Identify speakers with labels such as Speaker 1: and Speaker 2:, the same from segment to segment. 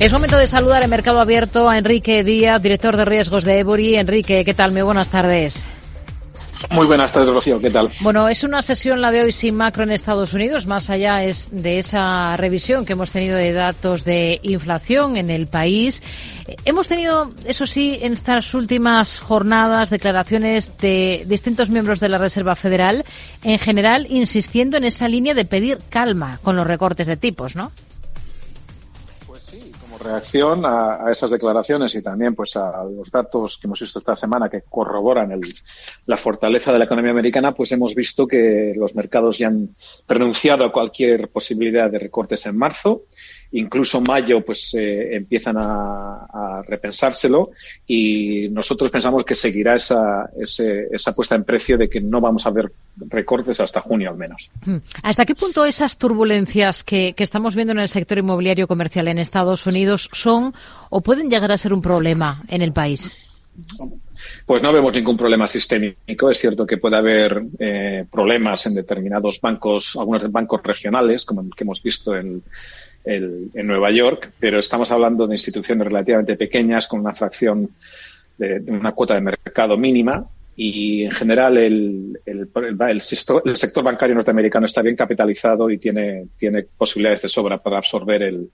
Speaker 1: Es momento de saludar en Mercado Abierto a Enrique Díaz, director de riesgos de Ebury. Enrique, ¿qué tal? Muy buenas tardes.
Speaker 2: Muy buenas tardes, Rocío. ¿Qué tal?
Speaker 1: Bueno, es una sesión la de hoy sin macro en Estados Unidos, más allá es de esa revisión que hemos tenido de datos de inflación en el país. Hemos tenido, eso sí, en estas últimas jornadas declaraciones de distintos miembros de la Reserva Federal, en general insistiendo en esa línea de pedir calma con los recortes de tipos, ¿no?
Speaker 2: Reacción a, esas declaraciones y también pues a los datos que hemos visto esta semana que corroboran el, la fortaleza de la economía americana, pues hemos visto que los mercados ya han renunciado a cualquier posibilidad de recortes en marzo incluso mayo pues eh, empiezan a, a, repensárselo y nosotros pensamos que seguirá esa, esa puesta en precio de que no vamos a ver recortes hasta junio al menos.
Speaker 1: Hmm. ¿Hasta qué punto esas turbulencias que, que estamos viendo en el sector inmobiliario comercial en Estados Unidos son o pueden llegar a ser un problema en el país?
Speaker 2: Pues no vemos ningún problema sistémico. Es cierto que puede haber eh, problemas en determinados bancos, algunos bancos regionales, como el que hemos visto en, el, en Nueva York, pero estamos hablando de instituciones relativamente pequeñas con una fracción de, una cuota de mercado mínima y en general el, el, el, sector, el, sector, bancario norteamericano está bien capitalizado y tiene, tiene posibilidades de sobra para absorber el,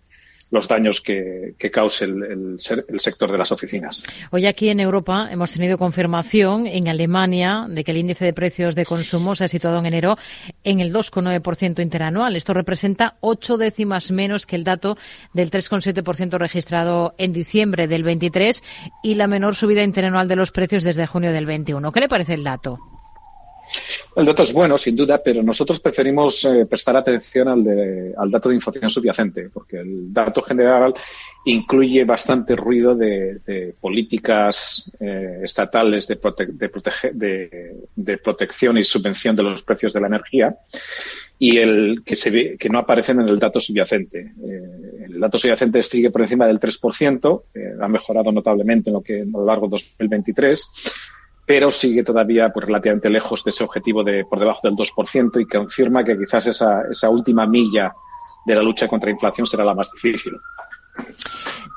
Speaker 2: los daños que, cause el, sector de las oficinas.
Speaker 1: Hoy aquí en Europa hemos tenido confirmación en Alemania de que el índice de precios de consumo se ha situado en enero en el 2,9% interanual. Esto representa ocho décimas menos que el dato del 3,7% registrado en diciembre del 23 y la menor subida interanual de los precios desde junio del 21. ¿Qué le parece el dato?
Speaker 2: El dato es bueno, sin duda, pero nosotros preferimos eh, prestar atención al, de, al dato de inflación subyacente, porque el dato general incluye bastante ruido de, políticas eh, estatales de, prote de, protege de, protección y subvención de los precios de la energía y el que, se ve, que no aparecen en el dato subyacente. Eh, el dato subyacente sigue por encima del 3%, eh, ha mejorado notablemente en lo que a lo largo de 2023 pero sigue todavía pues, relativamente lejos de ese objetivo de por debajo del 2% y confirma que quizás esa, esa última milla de la lucha contra la inflación será la más difícil.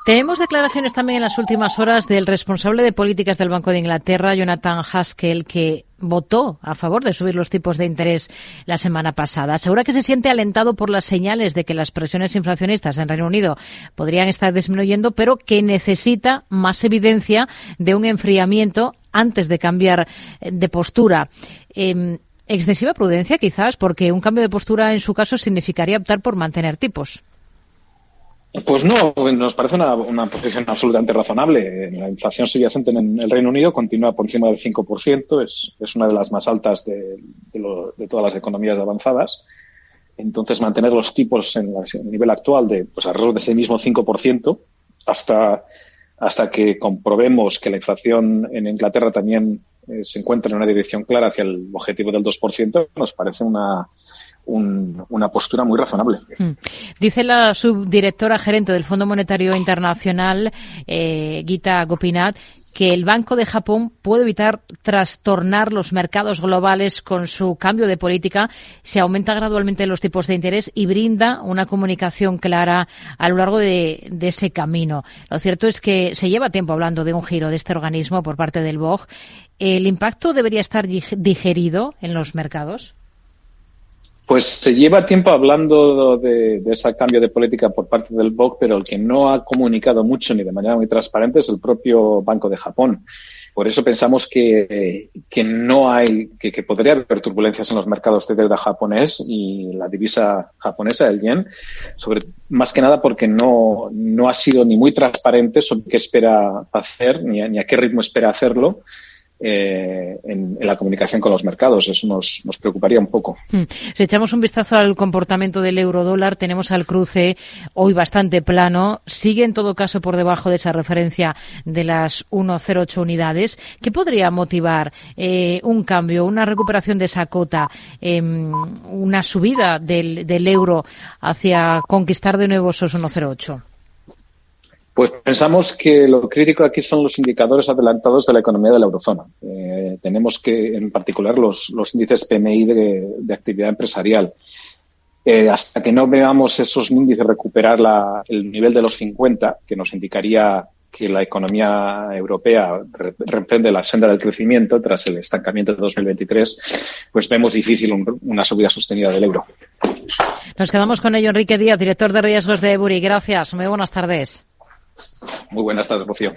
Speaker 1: Tenemos declaraciones también en las últimas horas del responsable de políticas del Banco de Inglaterra, Jonathan Haskell, que votó a favor de subir los tipos de interés la semana pasada. Asegura que se siente alentado por las señales de que las presiones inflacionistas en Reino Unido podrían estar disminuyendo, pero que necesita más evidencia de un enfriamiento antes de cambiar de postura. Eh, excesiva prudencia, quizás, porque un cambio de postura en su caso significaría optar por mantener tipos.
Speaker 2: Pues no, nos parece una, una, posición absolutamente razonable. La inflación subyacente en el Reino Unido continúa por encima del 5%, es, es una de las más altas de, de, todas las economías avanzadas. Entonces, mantener los tipos en, la, el nivel actual de pues, alrededor de ese mismo 5% hasta, hasta que comprobemos que la inflación en Inglaterra también eh, se encuentra en una dirección clara hacia el objetivo del 2%, nos parece una, un, una postura muy razonable.
Speaker 1: Hmm. Dice la subdirectora gerente del Fondo Monetario Internacional, eh, Gita Gopinath, que el Banco de Japón puede evitar trastornar los mercados globales con su cambio de política se aumenta gradualmente los tipos de interés y brinda una comunicación clara a lo largo de, de, ese camino. Lo cierto es que se lleva tiempo hablando de un giro de este organismo por parte del BOG. ¿El impacto debería estar digerido en los mercados?
Speaker 2: Pues se lleva tiempo hablando de, ese cambio de política por parte del BOC, pero el que no ha comunicado mucho ni de manera muy transparente es el propio Banco de Japón. Por eso pensamos que, que no hay, que, podría haber turbulencias en los mercados de deuda japonés y la divisa japonesa, el yen, sobre, más que nada porque no, no ha sido ni muy transparente sobre qué espera hacer, ni ni a qué ritmo espera hacerlo eh, en, la comunicación con los mercados. Eso nos, preocuparía un poco.
Speaker 1: Hmm. Si echamos un vistazo al comportamiento del euro dólar, tenemos al cruce hoy bastante plano. Sigue en todo caso por debajo de esa referencia de las 1,08 unidades. ¿Qué podría motivar eh, un cambio, una recuperación de esa cota, eh, una subida del euro hacia conquistar de nuevo esos 1,08?
Speaker 2: Pues pensamos que lo crítico aquí son los indicadores adelantados de la economía de la eurozona. Eh, tenemos que, en particular, los, índices PMI de, actividad empresarial. eh, hasta que no veamos esos índices recuperar el nivel de los 50, que nos indicaría que la economía europea reprende la senda del crecimiento tras el estancamiento de 2023, pues vemos difícil una subida sostenida del euro.
Speaker 1: Nos quedamos con ello, Enrique Díaz, director de riesgos de Ebury. Gracias. Muy buenas tardes.
Speaker 2: Muy buenas tardes, Rocío.